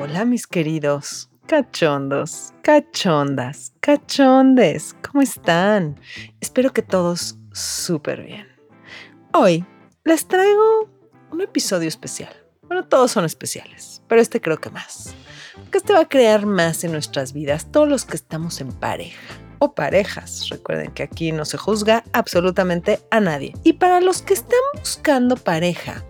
Hola mis queridos cachondos, cachondas, cachondes, ¿cómo están? Espero que todos súper bien. Hoy les traigo un episodio especial. Bueno, todos son especiales, pero este creo que más. Porque este va a crear más en nuestras vidas, todos los que estamos en pareja o parejas. Recuerden que aquí no se juzga absolutamente a nadie. Y para los que están buscando pareja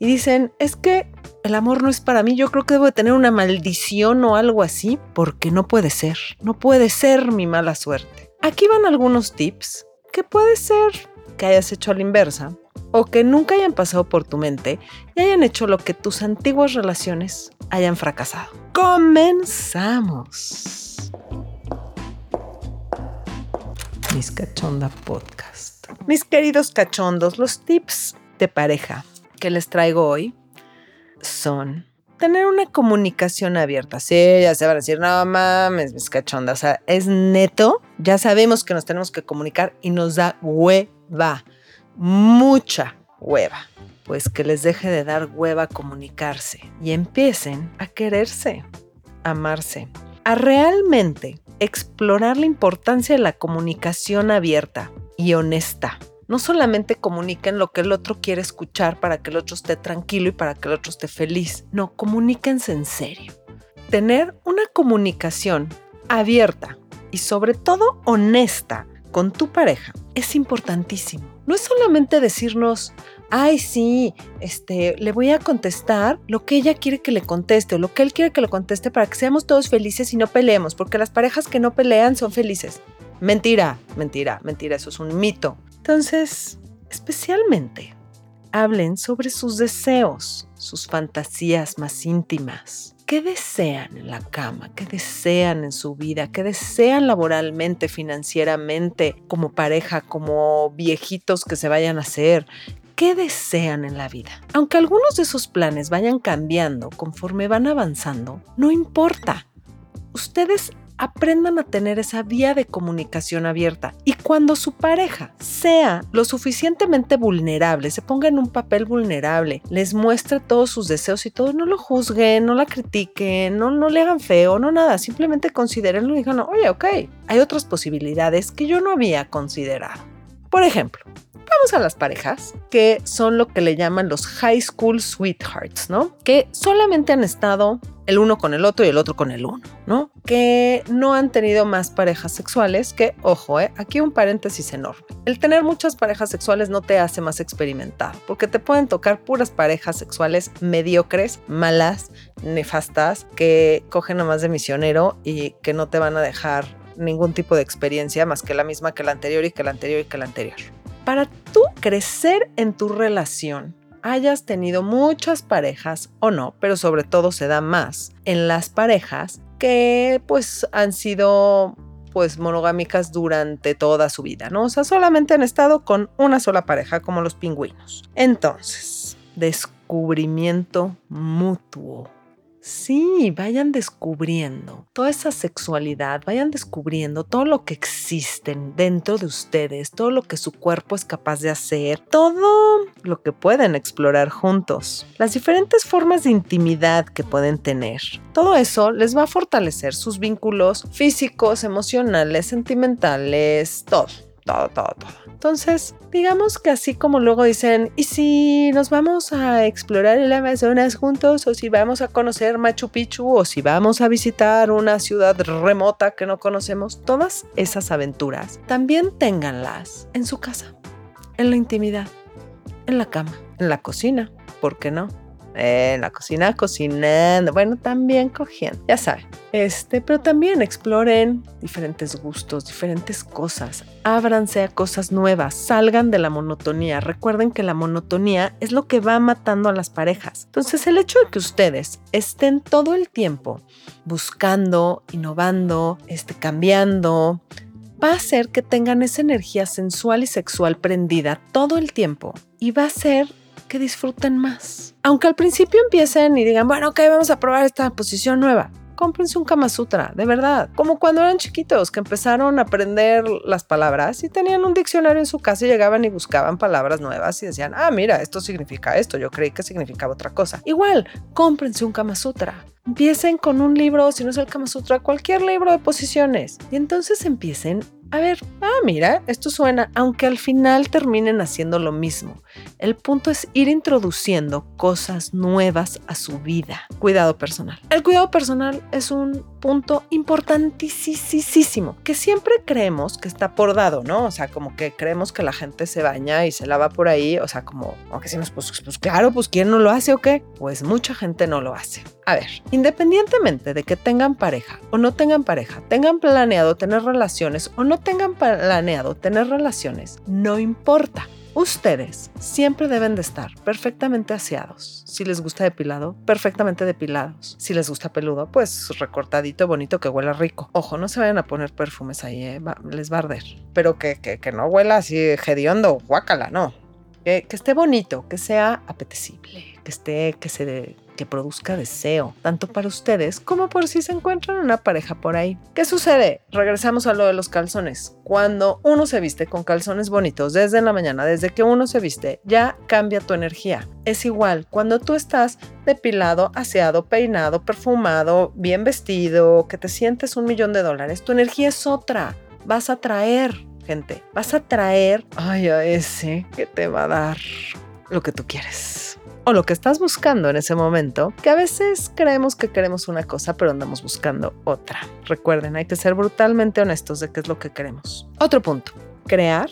y dicen, es que el amor no es para mí, yo creo que debo de tener una maldición o algo así, porque no puede ser, no puede ser mi mala suerte. Aquí van algunos tips que puede ser que hayas hecho a la inversa o que nunca hayan pasado por tu mente y hayan hecho lo que tus antiguas relaciones hayan fracasado. Comenzamos. Mis Cachonda Podcast. Mis queridos cachondos, los tips de pareja que les traigo hoy son tener una comunicación abierta. Sí, ya se van a decir, no mames, mis cachondas. O sea, es neto. Ya sabemos que nos tenemos que comunicar y nos da hueva. Mucha hueva. Pues que les deje de dar hueva comunicarse y empiecen a quererse, amarse, a realmente explorar la importancia de la comunicación abierta y honesta no solamente comuniquen lo que el otro quiere escuchar para que el otro esté tranquilo y para que el otro esté feliz. No, comuníquense en serio. Tener una comunicación abierta y sobre todo honesta con tu pareja es importantísimo. No es solamente decirnos, ay, sí, este, le voy a contestar lo que ella quiere que le conteste o lo que él quiere que le conteste para que seamos todos felices y no peleemos, porque las parejas que no pelean son felices. Mentira, mentira, mentira, eso es un mito. Entonces, especialmente, hablen sobre sus deseos, sus fantasías más íntimas. ¿Qué desean en la cama? ¿Qué desean en su vida? ¿Qué desean laboralmente, financieramente, como pareja, como viejitos que se vayan a hacer? ¿Qué desean en la vida? Aunque algunos de esos planes vayan cambiando conforme van avanzando, no importa. Ustedes aprendan a tener esa vía de comunicación abierta y cuando su pareja sea lo suficientemente vulnerable, se ponga en un papel vulnerable, les muestre todos sus deseos y todo, no lo juzguen, no la critiquen, no, no le hagan feo, no nada, simplemente considérenlo y digan, oye, ok, hay otras posibilidades que yo no había considerado. Por ejemplo, vamos a las parejas que son lo que le llaman los high school sweethearts, ¿no? Que solamente han estado el uno con el otro y el otro con el uno, ¿no? Que no han tenido más parejas sexuales, que, ojo, ¿eh? aquí un paréntesis enorme. El tener muchas parejas sexuales no te hace más experimentado, porque te pueden tocar puras parejas sexuales mediocres, malas, nefastas, que cogen nomás de misionero y que no te van a dejar ningún tipo de experiencia más que la misma que la anterior y que la anterior y que la anterior. Para tú crecer en tu relación, hayas tenido muchas parejas o no, pero sobre todo se da más en las parejas que pues han sido pues monogámicas durante toda su vida, ¿no? O sea, solamente han estado con una sola pareja como los pingüinos. Entonces, descubrimiento mutuo. Sí, vayan descubriendo toda esa sexualidad, vayan descubriendo todo lo que existen dentro de ustedes, todo lo que su cuerpo es capaz de hacer, todo lo que pueden explorar juntos, las diferentes formas de intimidad que pueden tener. Todo eso les va a fortalecer sus vínculos físicos, emocionales, sentimentales, todo todo, todo, todo. Entonces, digamos que así como luego dicen, ¿y si nos vamos a explorar el Amazonas juntos? ¿O si vamos a conocer Machu Picchu? ¿O si vamos a visitar una ciudad remota que no conocemos? Todas esas aventuras también ténganlas en su casa, en la intimidad, en la cama, en la cocina, ¿por qué no? En la cocina cocinando, bueno, también cogiendo, ya saben. Este, pero también exploren diferentes gustos, diferentes cosas. Ábranse a cosas nuevas, salgan de la monotonía. Recuerden que la monotonía es lo que va matando a las parejas. Entonces, el hecho de que ustedes estén todo el tiempo buscando, innovando, este, cambiando, va a hacer que tengan esa energía sensual y sexual prendida todo el tiempo y va a ser que disfruten más. Aunque al principio empiecen y digan, bueno, ok, vamos a probar esta posición nueva. cómprense un Kama Sutra, de verdad. Como cuando eran chiquitos, que empezaron a aprender las palabras y tenían un diccionario en su casa y llegaban y buscaban palabras nuevas y decían, ah, mira, esto significa esto, yo creí que significaba otra cosa. Igual, cómprense un Kama Sutra. Empiecen con un libro, si no es el Kama Sutra, cualquier libro de posiciones. Y entonces empiecen a ver, ah, mira, esto suena, aunque al final terminen haciendo lo mismo. El punto es ir introduciendo cosas nuevas a su vida. Cuidado personal. El cuidado personal es un punto importantísimo que siempre creemos que está por dado, ¿no? O sea, como que creemos que la gente se baña y se lava por ahí, o sea, como, aunque decimos, pues, pues claro, pues ¿quién no lo hace o qué? Pues mucha gente no lo hace. A ver, independientemente de que tengan pareja o no tengan pareja, tengan planeado tener relaciones o no tengan planeado tener relaciones, no importa. Ustedes siempre deben de estar perfectamente aseados. Si les gusta depilado, perfectamente depilados. Si les gusta peludo, pues recortadito, bonito, que huela rico. Ojo, no se vayan a poner perfumes ahí, ¿eh? les va a arder. Pero que, que, que no huela así hediondo, guácala, no. Que, que esté bonito, que sea apetecible, que esté, que se que produzca deseo, tanto para ustedes como por si se encuentran una pareja por ahí. ¿Qué sucede? Regresamos a lo de los calzones. Cuando uno se viste con calzones bonitos desde la mañana, desde que uno se viste, ya cambia tu energía. Es igual, cuando tú estás depilado, aseado, peinado, perfumado, bien vestido, que te sientes un millón de dólares, tu energía es otra. Vas a traer gente. Vas a traer, ay, a ese que te va a dar lo que tú quieres o lo que estás buscando en ese momento, que a veces creemos que queremos una cosa, pero andamos buscando otra. Recuerden, hay que ser brutalmente honestos de qué es lo que queremos. Otro punto, crear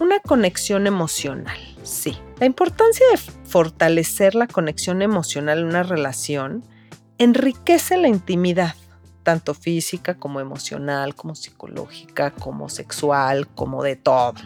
una conexión emocional. Sí, la importancia de fortalecer la conexión emocional en una relación enriquece la intimidad tanto física como emocional, como psicológica, como sexual, como de todo.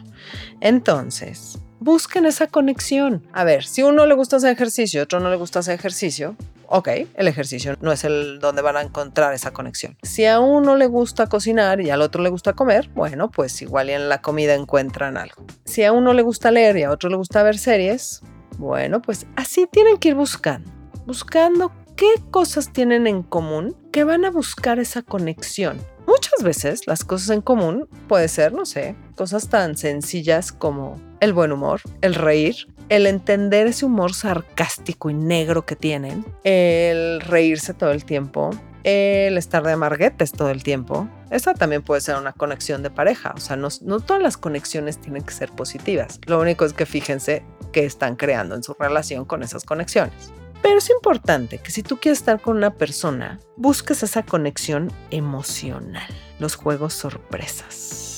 Entonces, busquen esa conexión. A ver, si uno le gusta hacer ejercicio, otro no le gusta hacer ejercicio, ok, el ejercicio no es el donde van a encontrar esa conexión. Si a uno le gusta cocinar y al otro le gusta comer, bueno, pues igual en la comida encuentran algo. Si a uno le gusta leer y a otro le gusta ver series, bueno, pues así tienen que ir buscando, buscando qué cosas tienen en común que van a buscar esa conexión. Muchas veces las cosas en común puede ser, no sé, cosas tan sencillas como el buen humor, el reír, el entender ese humor sarcástico y negro que tienen, el reírse todo el tiempo, el estar de amarguetes todo el tiempo. Esa también puede ser una conexión de pareja. O sea, no, todas las conexiones tienen que ser positivas. Lo único es que fíjense qué están creando en su relación con esas conexiones. Pero es importante que si tú quieres estar con una persona, busques esa conexión emocional, los juegos sorpresas.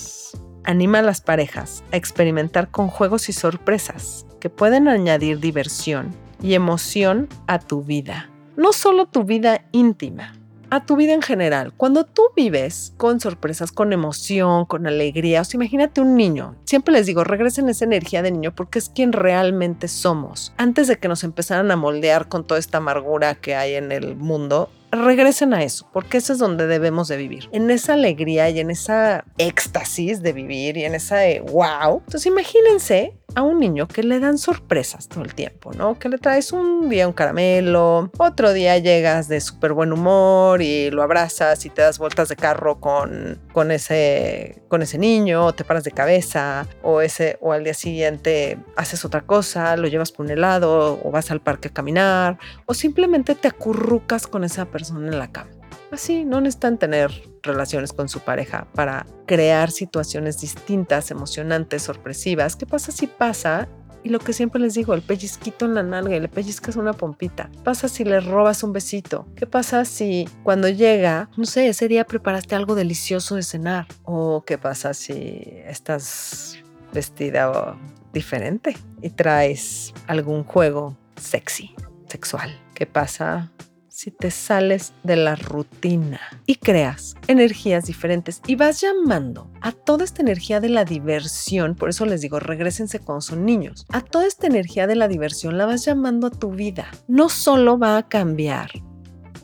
Anima a las parejas a experimentar con juegos y sorpresas que pueden añadir diversión y emoción a tu vida, no solo tu vida íntima, a tu vida en general. Cuando tú vives con sorpresas, con emoción, con alegría, o sea, imagínate un niño. Siempre les digo, regresen esa energía de niño porque es quien realmente somos. Antes de que nos empezaran a moldear con toda esta amargura que hay en el mundo, regresen a eso, porque eso es donde debemos de vivir, en esa alegría y en esa éxtasis de vivir y en esa de wow. Entonces imagínense a un niño que le dan sorpresas todo el tiempo, ¿no? Que le traes un día un caramelo, otro día llegas de súper buen humor y lo abrazas y te das vueltas de carro con, con, ese, con ese niño, te paras de cabeza, o, ese, o al día siguiente haces otra cosa, lo llevas por un helado, o vas al parque a caminar, o simplemente te acurrucas con esa persona en la cama. Así, no necesitan tener relaciones con su pareja para crear situaciones distintas, emocionantes, sorpresivas. ¿Qué pasa si pasa? Y lo que siempre les digo, el pellizquito en la nalga y le pellizcas una pompita. ¿Qué pasa si le robas un besito? ¿Qué pasa si cuando llega, no sé, ese día preparaste algo delicioso de cenar? ¿O qué pasa si estás vestida diferente y traes algún juego sexy, sexual? ¿Qué pasa si te sales de la rutina y creas energías diferentes y vas llamando a toda esta energía de la diversión, por eso les digo, regresense cuando son niños, a toda esta energía de la diversión la vas llamando a tu vida. No solo va a cambiar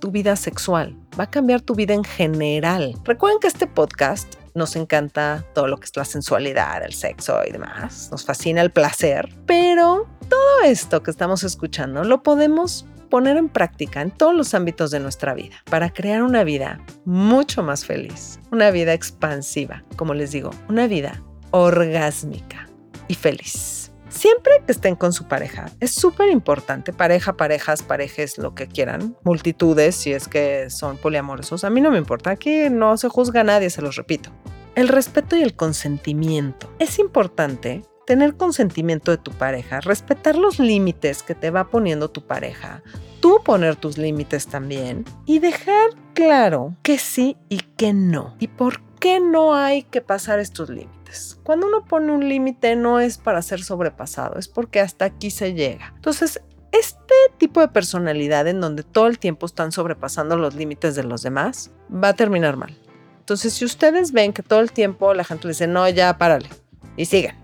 tu vida sexual, va a cambiar tu vida en general. Recuerden que este podcast nos encanta todo lo que es la sensualidad, el sexo y demás. Nos fascina el placer, pero todo esto que estamos escuchando lo podemos poner en práctica en todos los ámbitos de nuestra vida para crear una vida mucho más feliz, una vida expansiva, como les digo, una vida orgásmica y feliz. Siempre que estén con su pareja, es súper importante, pareja, parejas, parejes, lo que quieran, multitudes, si es que son poliamorosos, a mí no me importa, aquí no se juzga a nadie, se los repito. El respeto y el consentimiento. Es importante tener consentimiento de tu pareja, respetar los límites que te va poniendo tu pareja, tú poner tus límites también y dejar claro que sí y que no. ¿Y por qué no hay que pasar estos límites? Cuando uno pone un límite no es para ser sobrepasado, es porque hasta aquí se llega. Entonces, este tipo de personalidad en donde todo el tiempo están sobrepasando los límites de los demás va a terminar mal. Entonces, si ustedes ven que todo el tiempo la gente le dice, no, ya párale, y siguen,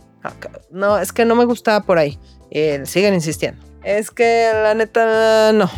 no, es que no me gustaba por ahí. Y siguen insistiendo. Es que la neta no.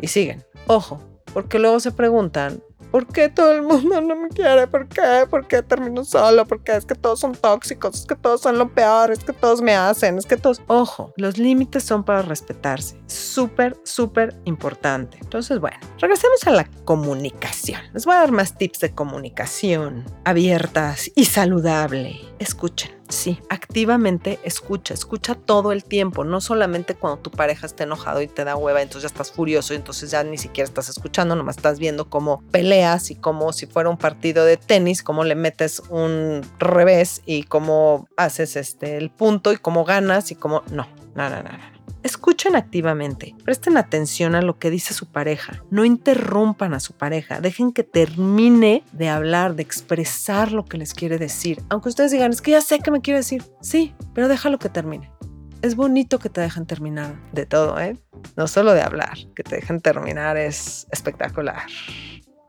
Y siguen. Ojo, porque luego se preguntan, ¿Por qué todo el mundo no me quiere? ¿Por qué? ¿Por qué termino solo? ¿Por qué es que todos son tóxicos? Es que todos son lo peor, es que todos me hacen, es que todos... Ojo, los límites son para respetarse. Súper, súper importante. Entonces, bueno, regresemos a la comunicación. Les voy a dar más tips de comunicación abiertas y saludable. Escuchen Sí, activamente escucha, escucha todo el tiempo, no solamente cuando tu pareja está enojado y te da hueva, entonces ya estás furioso y entonces ya ni siquiera estás escuchando, nomás estás viendo cómo peleas y cómo si fuera un partido de tenis, cómo le metes un revés y cómo haces este el punto y cómo ganas y cómo no, no, no, no. Escuchen activamente, presten atención a lo que dice su pareja, no interrumpan a su pareja, dejen que termine de hablar, de expresar lo que les quiere decir. Aunque ustedes digan, es que ya sé qué me quiere decir, sí, pero déjalo que termine. Es bonito que te dejen terminar de todo, ¿eh? No solo de hablar, que te dejen terminar es espectacular.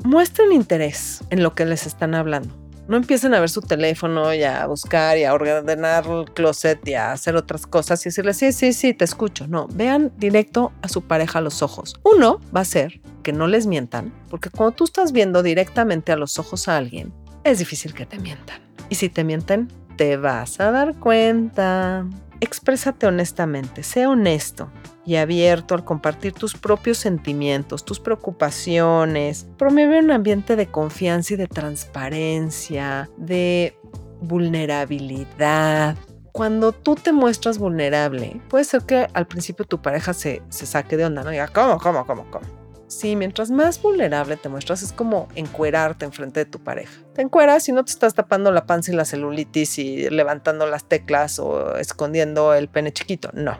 Muestren interés en lo que les están hablando no empiecen a ver su teléfono y a buscar y a ordenar el closet y a hacer otras cosas y decirle, sí, sí, sí, te escucho. No, vean directo a su pareja a los ojos. Uno va a ser que no les mientan, porque cuando tú estás viendo directamente a los ojos a alguien, es difícil que te mientan. Y si te mienten, te vas a dar cuenta. Exprésate honestamente, sé honesto y abierto al compartir tus propios sentimientos, tus preocupaciones. Promueve un ambiente de confianza y de transparencia, de vulnerabilidad. Cuando tú te muestras vulnerable, puede ser que al principio tu pareja se, se saque de onda, ¿no? Diga, ¿cómo, cómo, cómo, cómo? Sí, mientras más vulnerable te muestras, es como encuerarte enfrente de tu pareja. Te encueras y no te estás tapando la panza y la celulitis y levantando las teclas o escondiendo el pene chiquito. No.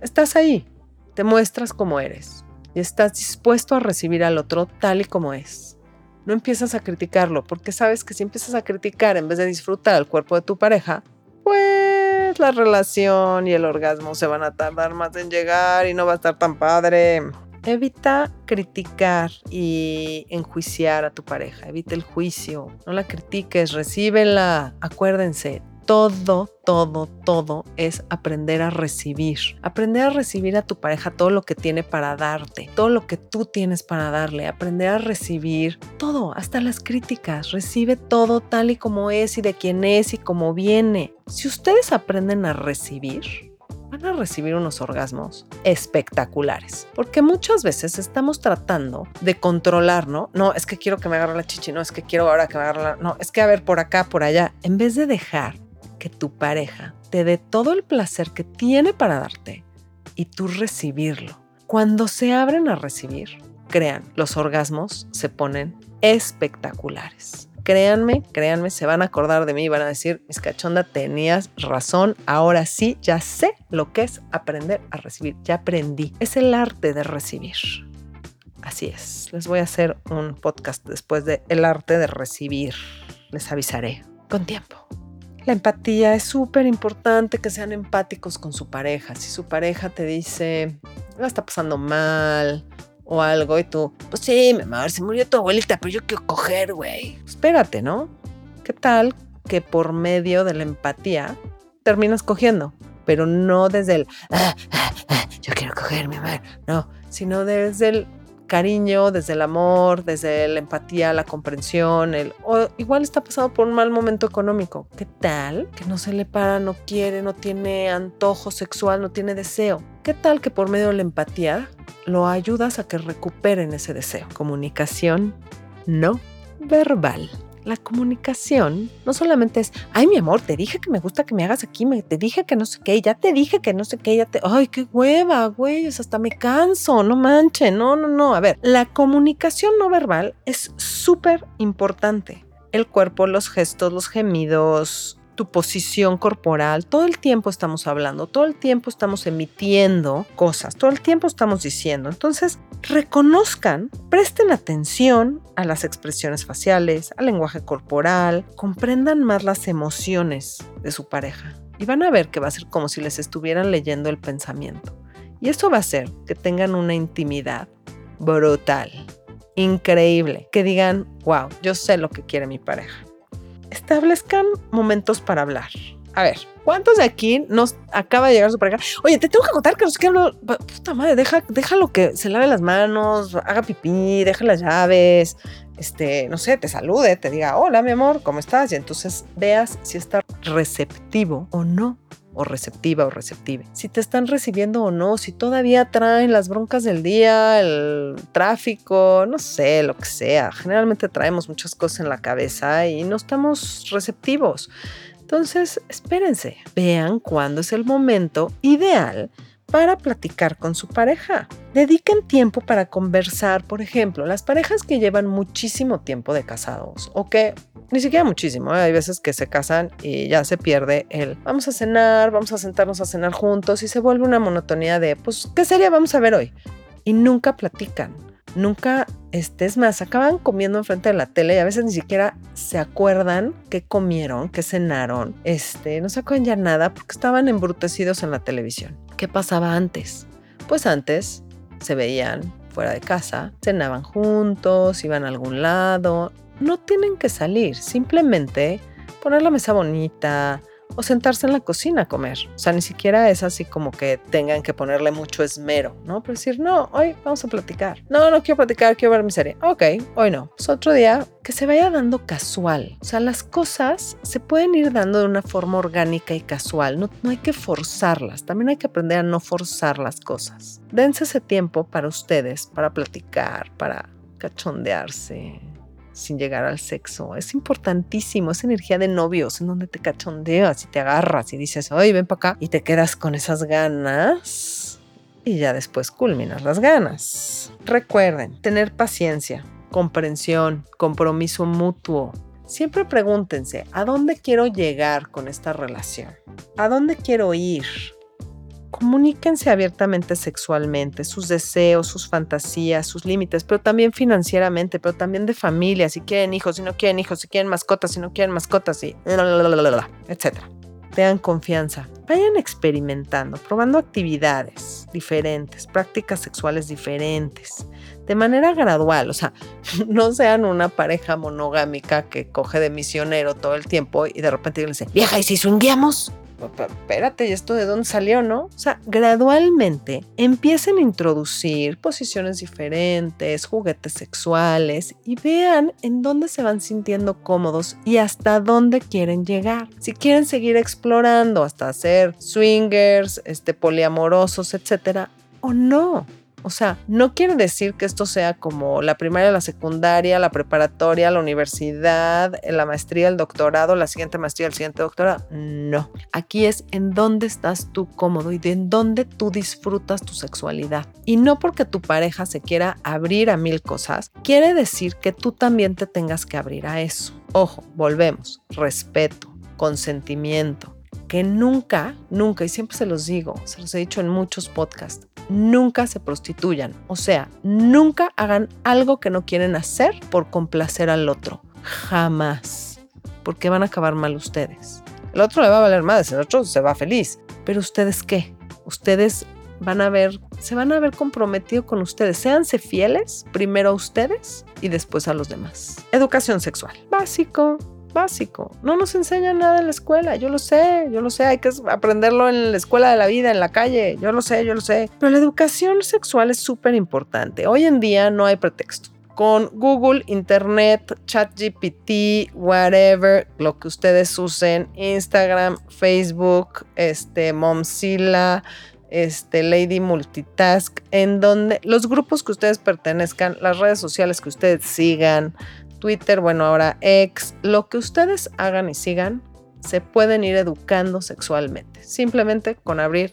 Estás ahí. Te muestras como eres. Y estás dispuesto a recibir al otro tal y como es. No empiezas a criticarlo, porque sabes que si empiezas a criticar en vez de disfrutar el cuerpo de tu pareja, pues la relación y el orgasmo se van a tardar más en llegar y no va a estar tan padre. Evita criticar y enjuiciar a tu pareja. Evita el juicio. No la critiques, recíbela. Acuérdense, todo, todo, todo es aprender a recibir. Aprender a recibir a tu pareja todo lo que tiene para darte, todo lo que tú tienes para darle. Aprender a recibir todo, hasta las críticas. Recibe todo tal y como es y de quién es y cómo viene. Si ustedes aprenden a recibir, van a recibir unos orgasmos espectaculares. Porque muchas veces estamos tratando de controlar, ¿no? No, es que quiero que me agarre la chichi, no, es que quiero ahora que me agarre la... No, es que a ver por acá, por allá. En vez de dejar que tu pareja te dé todo el placer que tiene para darte y tú recibirlo. Cuando se abren a recibir, crean, los orgasmos se ponen espectaculares créanme, créanme, se van a acordar de mí y van a decir, mis cachonda, tenías razón, ahora sí, ya sé lo que es aprender a recibir, ya aprendí. Es el arte de recibir. Así es, les voy a hacer un podcast después de El arte de recibir. Les avisaré con tiempo. La empatía es súper importante que sean empáticos con su pareja. Si su pareja te dice, la está pasando mal, o algo y tú, pues sí, mi amor, se murió tu abuelita, pero yo quiero coger, güey. Espérate, ¿no? ¿Qué tal que por medio de la empatía terminas cogiendo? Pero no desde el, ah, ah, ah, yo quiero coger, mi amor, no, sino desde el cariño, desde el amor, desde la empatía, la comprensión, el, o igual está pasando por un mal momento económico. ¿Qué tal? Que no se le para, no quiere, no tiene antojo sexual, no tiene deseo. ¿Qué tal que por medio de la empatía lo ayudas a que recuperen ese deseo. Comunicación no verbal. La comunicación no solamente es, ay mi amor, te dije que me gusta que me hagas aquí, te dije que no sé qué, ya te dije que no sé qué, ya te, ay qué hueva, güey, hasta me canso, no manche, no, no, no. A ver, la comunicación no verbal es súper importante. El cuerpo, los gestos, los gemidos, tu posición corporal, todo el tiempo estamos hablando, todo el tiempo estamos emitiendo cosas, todo el tiempo estamos diciendo. Entonces, reconozcan, presten atención a las expresiones faciales, al lenguaje corporal, comprendan más las emociones de su pareja y van a ver que va a ser como si les estuvieran leyendo el pensamiento. Y eso va a hacer que tengan una intimidad brutal, increíble, que digan, wow, yo sé lo que quiere mi pareja establezcan momentos para hablar. A ver, ¿cuántos de aquí nos acaba de llegar su pareja? Oye, te tengo que contar que no sé qué Puta madre, deja, déjalo que se lave las manos, haga pipí, deja las llaves, este, no sé, te salude, te diga, hola, mi amor, ¿cómo estás? Y entonces veas si está receptivo o no o receptiva o receptive. Si te están recibiendo o no, si todavía traen las broncas del día, el tráfico, no sé, lo que sea. Generalmente traemos muchas cosas en la cabeza y no estamos receptivos. Entonces, espérense, vean cuándo es el momento ideal para platicar con su pareja. Dediquen tiempo para conversar, por ejemplo, las parejas que llevan muchísimo tiempo de casados o que ni siquiera muchísimo, ¿eh? hay veces que se casan y ya se pierde el vamos a cenar, vamos a sentarnos a cenar juntos y se vuelve una monotonía de pues ¿qué sería vamos a ver hoy? Y nunca platican. Nunca, estés más, acaban comiendo enfrente de la tele y a veces ni siquiera se acuerdan qué comieron, qué cenaron, este, no se acuerdan ya nada porque estaban embrutecidos en la televisión. ¿Qué pasaba antes? Pues antes se veían fuera de casa, cenaban juntos, iban a algún lado. No tienen que salir, simplemente poner la mesa bonita, o sentarse en la cocina a comer. O sea, ni siquiera es así como que tengan que ponerle mucho esmero, ¿no? Pero decir, no, hoy vamos a platicar. No, no quiero platicar, quiero ver mi serie. Ok, hoy no. Es otro día que se vaya dando casual. O sea, las cosas se pueden ir dando de una forma orgánica y casual. No, no hay que forzarlas. También hay que aprender a no forzar las cosas. Dense ese tiempo para ustedes, para platicar, para cachondearse, sin llegar al sexo. Es importantísimo, esa energía de novios en donde te cachondeas y te agarras y dices, oye, ven para acá y te quedas con esas ganas y ya después culminas las ganas. Recuerden, tener paciencia, comprensión, compromiso mutuo. Siempre pregúntense, ¿a dónde quiero llegar con esta relación? ¿A dónde quiero ir? Comuníquense abiertamente sexualmente, sus deseos, sus fantasías, sus límites, pero también financieramente, pero también de familia, si quieren hijos, si no quieren hijos, si quieren mascotas, si no quieren mascotas, y etcétera. Tengan confianza, vayan experimentando, probando actividades diferentes, prácticas sexuales diferentes, de manera gradual, o sea, no sean una pareja monogámica que coge de misionero todo el tiempo y de repente dice, vieja, ¿y si swingueamos? Espérate, ¿y esto de dónde salió, no? O sea, gradualmente empiecen a introducir posiciones diferentes, juguetes sexuales y vean en dónde se van sintiendo cómodos y hasta dónde quieren llegar. Si quieren seguir explorando hasta hacer swingers, este, poliamorosos, etcétera, o no. O sea, no quiere decir que esto sea como la primaria, la secundaria, la preparatoria, la universidad, la maestría, el doctorado, la siguiente maestría, el siguiente doctorado. No. Aquí es en dónde estás tú cómodo y en dónde tú disfrutas tu sexualidad. Y no porque tu pareja se quiera abrir a mil cosas, quiere decir que tú también te tengas que abrir a eso. Ojo, volvemos. Respeto, consentimiento que nunca, nunca, y siempre se los digo, se los he dicho en muchos podcasts, nunca se prostituyan. O sea, nunca hagan algo que no quieren hacer por complacer al otro. Jamás. Porque van a acabar mal ustedes. El otro le va a valer más, el otro se va feliz. Pero ustedes qué? Ustedes van a ver, se van a ver comprometido con ustedes. Séanse fieles, primero a ustedes y después a los demás. Educación sexual. Básico, básico. No nos enseñan nada en la escuela, yo lo sé, yo lo sé, hay que aprenderlo en la escuela de la vida, en la calle, yo lo sé, yo lo sé. Pero la educación sexual es súper importante. Hoy en día no hay pretexto. Con Google, Internet, ChatGPT, whatever, lo que ustedes usen, Instagram, Facebook, este, Momzilla, este, Lady Multitask, en donde los grupos que ustedes pertenezcan, las redes sociales que ustedes sigan, Twitter, bueno, ahora X, lo que ustedes hagan y sigan, se pueden ir educando sexualmente, simplemente con abrir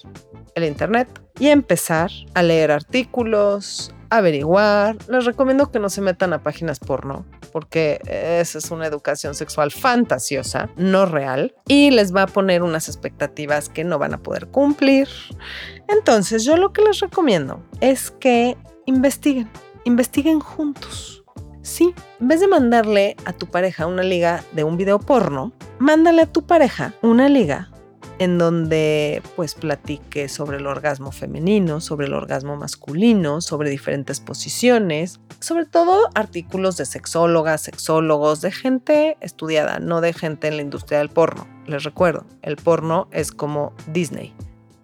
el Internet y empezar a leer artículos, averiguar. Les recomiendo que no se metan a páginas porno porque esa es una educación sexual fantasiosa, no real, y les va a poner unas expectativas que no van a poder cumplir. Entonces yo lo que les recomiendo es que investiguen, investiguen juntos. Sí, en vez de mandarle a tu pareja una liga de un video porno, mándale a tu pareja una liga en donde pues platique sobre el orgasmo femenino, sobre el orgasmo masculino, sobre diferentes posiciones, sobre todo artículos de sexólogas, sexólogos, de gente estudiada, no de gente en la industria del porno. Les recuerdo, el porno es como Disney.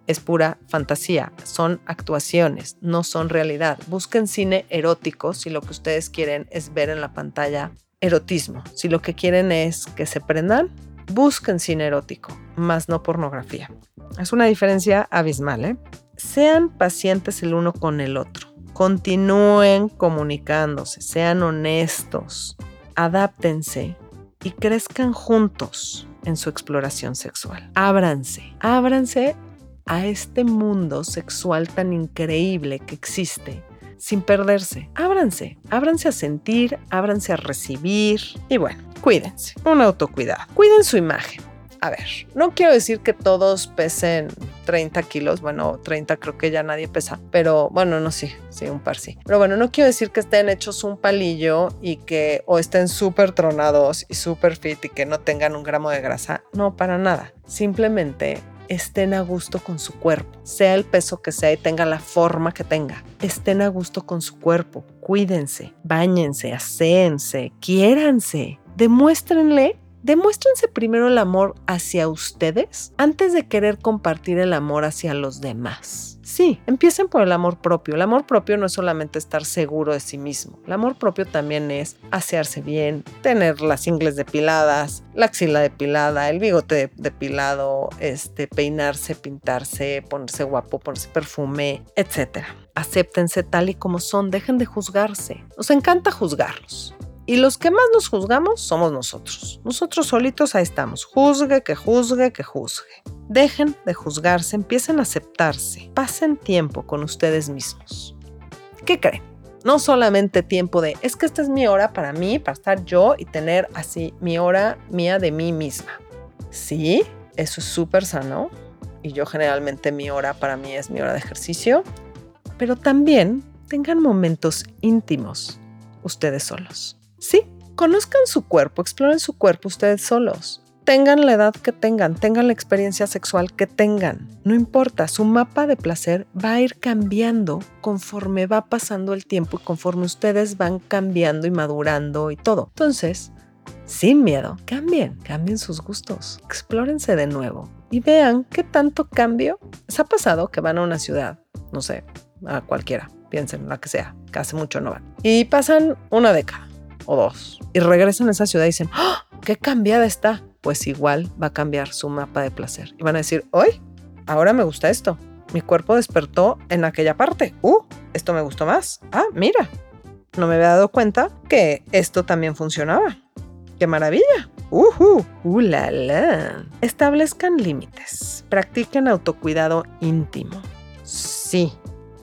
Es pura fantasía, son actuaciones, no son realidad. Busquen cine erótico si lo que ustedes quieren es ver en la pantalla erotismo. Si lo que quieren es que se prendan, busquen cine erótico, más no pornografía. Es una diferencia abismal, ¿eh? Sean pacientes el uno con el otro. Continúen comunicándose, sean honestos, adáptense y crezcan juntos en su exploración sexual. Ábranse, ábranse a este mundo sexual tan increíble que existe sin perderse. Ábranse, ábranse a sentir, ábranse a recibir y bueno, cuídense, un autocuidado. Cuiden su imagen. A ver, no quiero decir que todos pesen 30 kilos, bueno, 30 creo que ya nadie pesa, pero bueno, no sé, sí, un par sí. Pero bueno, no quiero decir que estén hechos un palillo y que o estén súper tronados y súper fit y que no tengan un gramo de grasa, no, para nada. Simplemente estén a gusto con su cuerpo, sea el peso que sea y tenga la forma que tenga. Estén a gusto con su cuerpo, cuídense, bañense, aséense, quiéranse, demuéstrenle demuéstrense primero el amor hacia ustedes antes de querer compartir el amor hacia los demás. Sí, empiecen por el amor propio. El amor propio no es solamente estar seguro de sí mismo. El amor propio también es asearse bien, tener las ingles depiladas, la axila depilada, el bigote depilado, este, peinarse, pintarse, ponerse guapo, ponerse perfume, etc. Acéptense tal y como son, dejen de juzgarse. Nos encanta juzgarlos. Y los que más nos juzgamos somos nosotros. Nosotros solitos ahí estamos. Juzgue, que juzgue, que juzgue. Dejen de juzgarse, empiecen a aceptarse. Pasen tiempo con ustedes mismos. ¿Qué creen? No solamente tiempo de, es que esta es mi hora para mí, para estar yo y tener así mi hora mía de mí misma. Sí, eso es súper sano. Y yo generalmente mi hora para mí es mi hora de ejercicio. Pero también tengan momentos íntimos ustedes solos. Sí, conozcan su cuerpo, exploren su cuerpo ustedes solos. Tengan la edad que tengan, tengan la experiencia sexual que tengan. No importa, su mapa de placer va a ir cambiando conforme va pasando el tiempo y conforme ustedes van cambiando y madurando y todo. Entonces, sin miedo, cambien, cambien sus gustos, explórense de nuevo y vean qué tanto cambio les ha pasado que van a una ciudad, no sé, a cualquiera, piensen, la que sea, que hace mucho no van. Y pasan una década o dos. Y regresan a esa ciudad y dicen, ¡Ah! ¡qué cambiada está! Pues igual va a cambiar su mapa de placer. Y van a decir, hoy, ahora me gusta esto. Mi cuerpo despertó en aquella parte. ¡Uh! Esto me gustó más. Ah, mira. No me había dado cuenta que esto también funcionaba. ¡Qué maravilla! ¡Uh! ¡Uh, la, la! Establezcan límites. Practiquen autocuidado íntimo. Sí.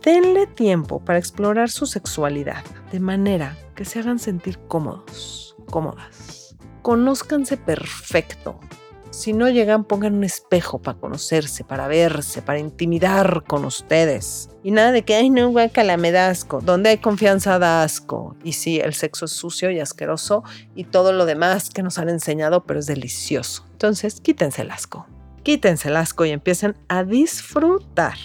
Denle tiempo para explorar su sexualidad de manera que se hagan sentir cómodos, cómodas. Conózcanse perfecto. Si no llegan, pongan un espejo para conocerse, para verse, para intimidar con ustedes. Y nada de que, ay, no, guacala, me da asco. Donde hay confianza da asco. Y sí, el sexo es sucio y asqueroso y todo lo demás que nos han enseñado, pero es delicioso. Entonces, quítense el asco. Quítense el asco y empiecen a disfrutar.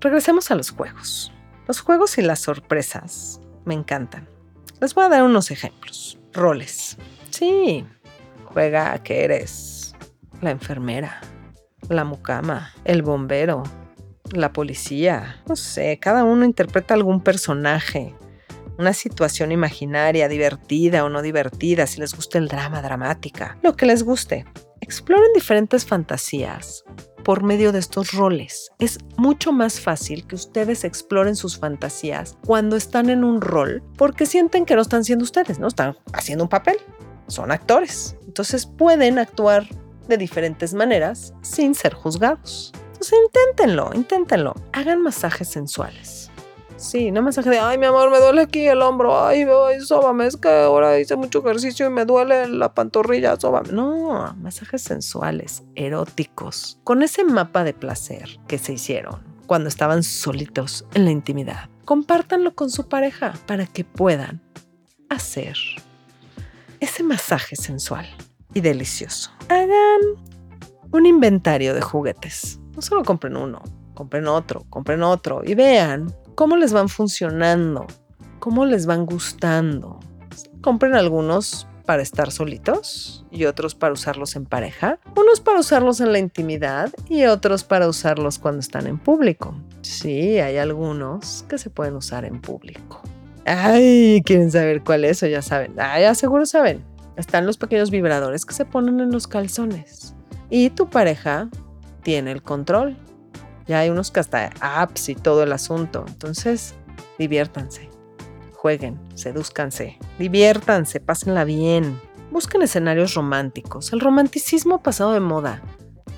Regresemos a los juegos. Los juegos y las sorpresas me encantan. Les voy a dar unos ejemplos. Roles. Sí, juega a que eres la enfermera, la mucama, el bombero, la policía. No sé, cada uno interpreta algún personaje, una situación imaginaria, divertida o no divertida, si les gusta el drama, dramática, lo que les guste. Exploren diferentes fantasías por medio de estos roles. Es mucho más fácil que ustedes exploren sus fantasías cuando están en un rol porque sienten que no están siendo ustedes, no están haciendo un papel, son actores. Entonces pueden actuar de diferentes maneras sin ser juzgados. Entonces inténtenlo, inténtenlo. Hagan masajes sensuales Sí, no masaje de, ay, mi amor, me duele aquí el hombro, ay, ay, sóbame, es que ahora hice mucho ejercicio y me duele la pantorrilla, sóbame. No, masajes sensuales, eróticos, con ese mapa de placer que se hicieron cuando estaban solitos en la intimidad. Compártanlo con su pareja para que puedan hacer ese masaje sensual y delicioso. Hagan un inventario de juguetes. No solo compren uno, compren otro, compren otro y vean cómo les van funcionando, cómo les van gustando. Compren algunos para estar solitos y otros para usarlos en pareja, unos para usarlos en la intimidad y otros para usarlos cuando están en público. Sí, hay algunos que se pueden usar en público. Ay, quieren saber cuál es o ya saben. Ah, ya seguro saben. Están los pequeños vibradores que se ponen en los calzones. Y tu pareja tiene el control. Ya hay unos que hasta apps y todo el asunto. Entonces, diviértanse, jueguen, sedúzcanse, diviértanse, pásenla bien. Busquen escenarios románticos. El romanticismo ha pasado de moda,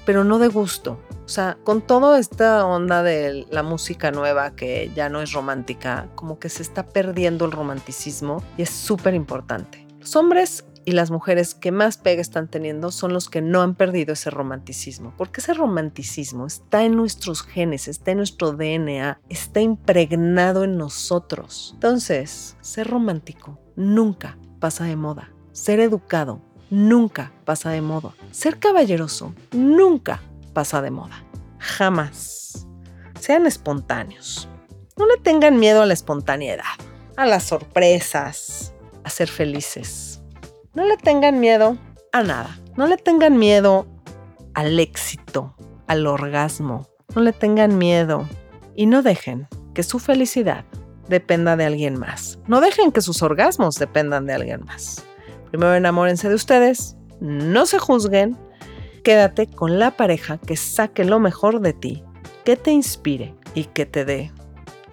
pero no de gusto. O sea, con toda esta onda de la música nueva que ya no es romántica, como que se está perdiendo el romanticismo y es súper importante. Los hombres y las mujeres que más pega están teniendo son los que no han perdido ese romanticismo, porque ese romanticismo está en nuestros genes, está en nuestro DNA, está impregnado en nosotros. Entonces, ser romántico nunca pasa de moda. Ser educado nunca pasa de moda. Ser caballeroso nunca pasa de moda. Jamás. Sean espontáneos. No le tengan miedo a la espontaneidad, a las sorpresas, a ser felices no le tengan miedo a nada. No le tengan miedo al éxito, al orgasmo. No le tengan miedo y no dejen que su felicidad dependa de alguien más. No dejen que sus orgasmos dependan de alguien más. Primero enamórense de ustedes, no se juzguen, quédate con la pareja que saque lo mejor de ti, que te inspire y que te dé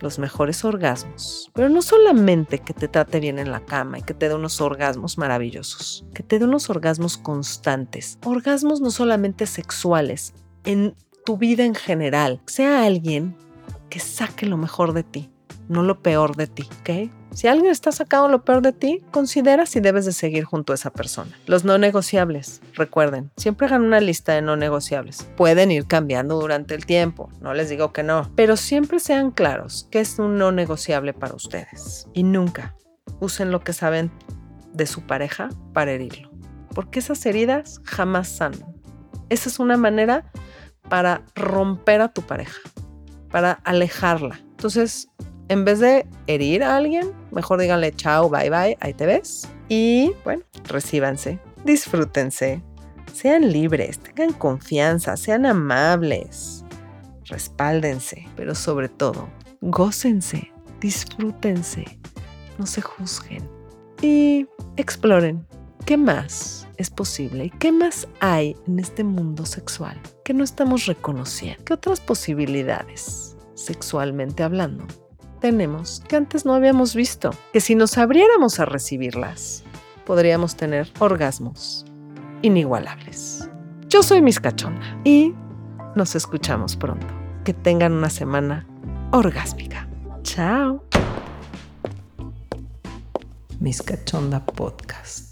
los mejores orgasmos. Pero no solamente que te trate bien en la cama y que te dé unos orgasmos maravillosos, que te dé unos orgasmos constantes. Orgasmos no solamente sexuales, en tu vida en general. Sea alguien que saque lo mejor de ti, no lo peor de ti, ¿ok? Si alguien está sacando lo peor de ti, considera si debes de seguir junto a esa persona. Los no negociables, recuerden, siempre hagan una lista de no negociables. Pueden ir cambiando durante el tiempo, no les digo que no, pero siempre sean claros qué es un no negociable para ustedes. Y nunca usen lo que saben de su pareja para herirlo, porque esas heridas jamás sanan. Esa es una manera para romper a tu pareja, para alejarla. Entonces, en vez de herir a alguien, mejor díganle chao, bye bye, ahí te ves. Y bueno, recíbanse, disfrútense, sean libres, tengan confianza, sean amables, respáldense, pero sobre todo, gócense, disfrútense, no se juzguen y exploren qué más es posible y qué más hay en este mundo sexual que no estamos reconociendo, qué otras posibilidades, sexualmente hablando, tenemos que antes no habíamos visto, que si nos abriéramos a recibirlas, podríamos tener orgasmos inigualables. Yo soy Miss Cachonda y nos escuchamos pronto. Que tengan una semana orgásmica. Chao. Miss Cachonda Podcast.